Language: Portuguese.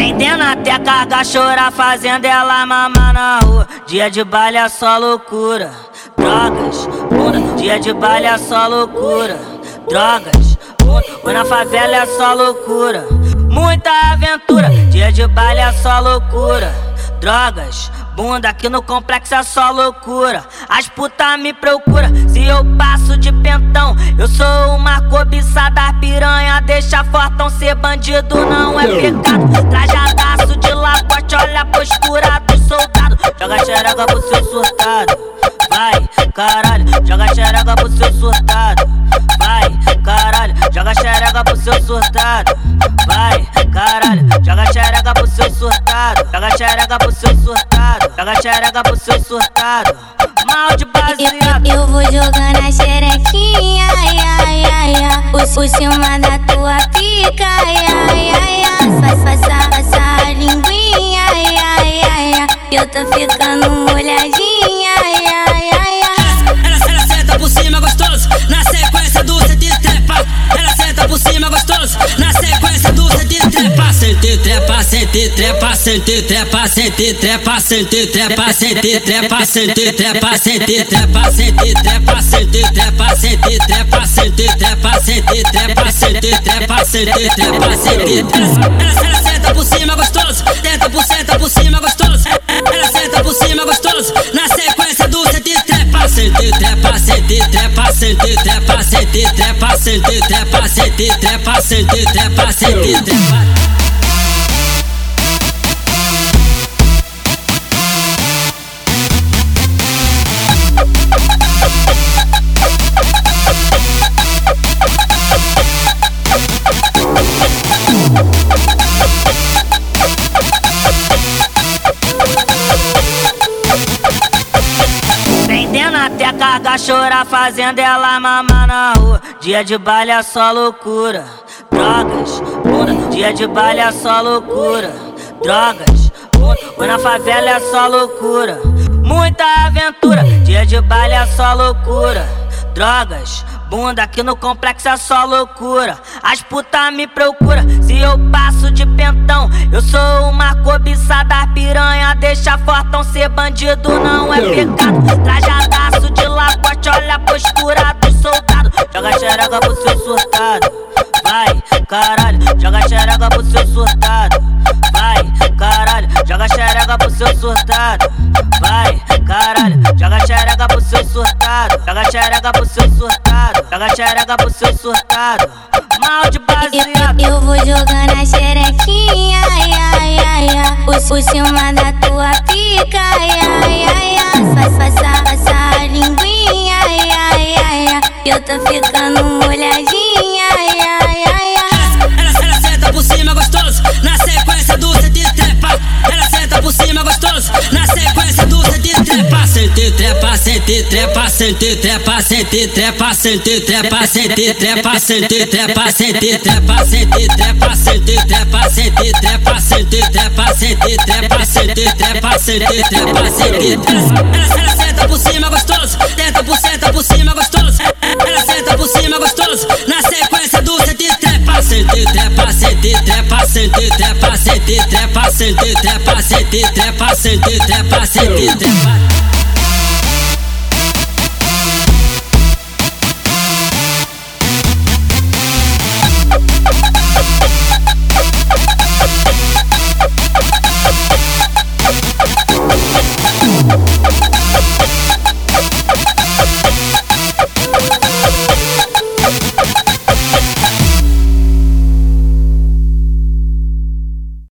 Vendendo até carga, chorar, fazendo ela mamar na rua. Dia de baile é só loucura. Drogas, bunda. Dia de baile é só loucura. Drogas, bunda. Foi na favela é só loucura. Muita aventura. Dia de baile é só loucura. Drogas, bunda. Aqui no complexo é só loucura. As putas me procura se eu passo de pentão. Eu sou uma cobiçada piranha. Deixa fortão ser bandido, não é pecado. Trajadaço de lagote, olha a postura do soldado. Joga xereca pro seu surtado. Vai, caralho, joga xereca pro seu surtado. Vai, caralho, joga xereca pro seu surtado. Vai, caralho, joga xereca pro seu surtado. Joga xereca pro seu surtado. Joga xereca pro seu surtado. Mal de baseado. Eu, eu vou jogar na xerequinha, ai, ai. Por, cima da tua pica, ai, ai, ai, ai. Faz, passa, passa a linguinha, ai, ai, ai, ai. Eu tô ficando molhadinha, ai, ai, Sente trepa, sente trepa, sente trepa, sente trepa, sente trepa, sente trepa, sente trepa, sente trepa, sente trepa, sente trepa, sente trepa, sente trepa, sente trepa, sente trepa, sente trepa, sente trepa. Ela, ela senta por cima gostoso, tenta por senta por cima gostoso. Ela senta por cima gostoso, na sequência do de trepa, sente trepa, sente trepa, sente trepa, sente trepa, sente trepa, sente trepa, sente trepa, sente trepa. Vendendo até carga, chorar, fazendo ela mamar na rua. Dia de baile é só loucura. Drogas, bunda. Dia de baile é só loucura. Drogas, bunda. Foi na favela é só loucura. Muita aventura. Dia de baile é só loucura. Drogas, bunda. Aqui no complexo é só loucura. As putas me procura se eu passo de pentão. Eu sou uma cobiçada piranha. Deixa fortão ser bandido, não é pecado. Trajadaço lagote, olha a postura do soldado. Joga xereca pro seu surtado. Vai, caralho, joga xereca pro seu surtado. Vai, caralho, joga xereca pro seu surtado. Vai, caralho, joga xereca pro seu surtado. Joga xereca pro seu surtado. Joga xereca pro seu surtado. Mal de baseado. eu, eu vou jogar na xerequinha, ai, ai, ai. Por, cima da tua pica, ai, tô ficando molhadinha, ai, ai, ai, ai. Ela, ela senta por cima gostoso, na sequência do cê de trepa. Ela senta por cima gostoso, na sequência do cê de trepa. Sente trepa, sente trepa, sente trepa, sente trepa, sente trepa, sente trepa, sente trepa, sente trepa, sente trepa, sente trepa, sente trepa, sente trepa, sente trepa, sente trepa, sente trepa, sente trepa. Ela, ela senta sentir trepa, sentir trepa, sentir trepa, sentir trepa, sentir trepa, sentir trepa, sentir trepa.